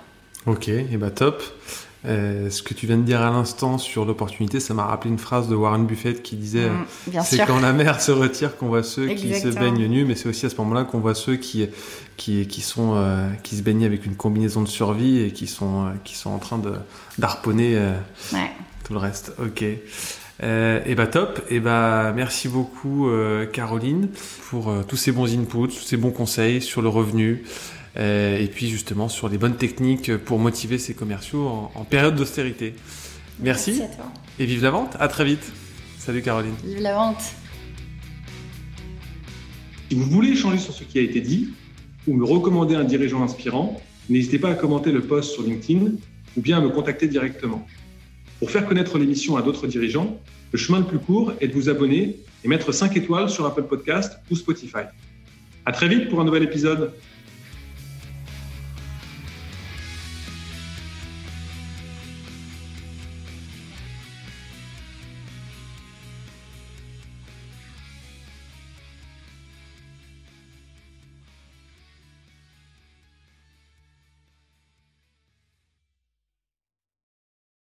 Ok, et bah top. Euh, ce que tu viens de dire à l'instant sur l'opportunité, ça m'a rappelé une phrase de Warren Buffett qui disait mm, c'est quand la mer se retire qu'on voit ceux qui se baignent nus, mais c'est aussi à ce moment-là qu'on voit ceux qui qui, qui sont euh, qui se baignent avec une combinaison de survie et qui sont euh, qui sont en train d'arponner tout le reste. Ok. et bah top, et bah merci beaucoup Caroline pour tous ces bons inputs, tous ces bons conseils sur le revenu, euh, et puis justement sur les bonnes techniques pour motiver ces commerciaux en, période d'austérité. Merci. Merci à toi. Et vive la vente. À très vite. Salut Caroline. Vive la vente. Si vous voulez échanger sur ce qui a été dit ou me recommander un dirigeant inspirant, n'hésitez pas à commenter le post sur LinkedIn ou bien à me contacter directement. Pour faire connaître l'émission à d'autres dirigeants, le chemin le plus court est de vous abonner et mettre 5 étoiles sur Apple Podcast ou Spotify. À très vite pour un nouvel épisode.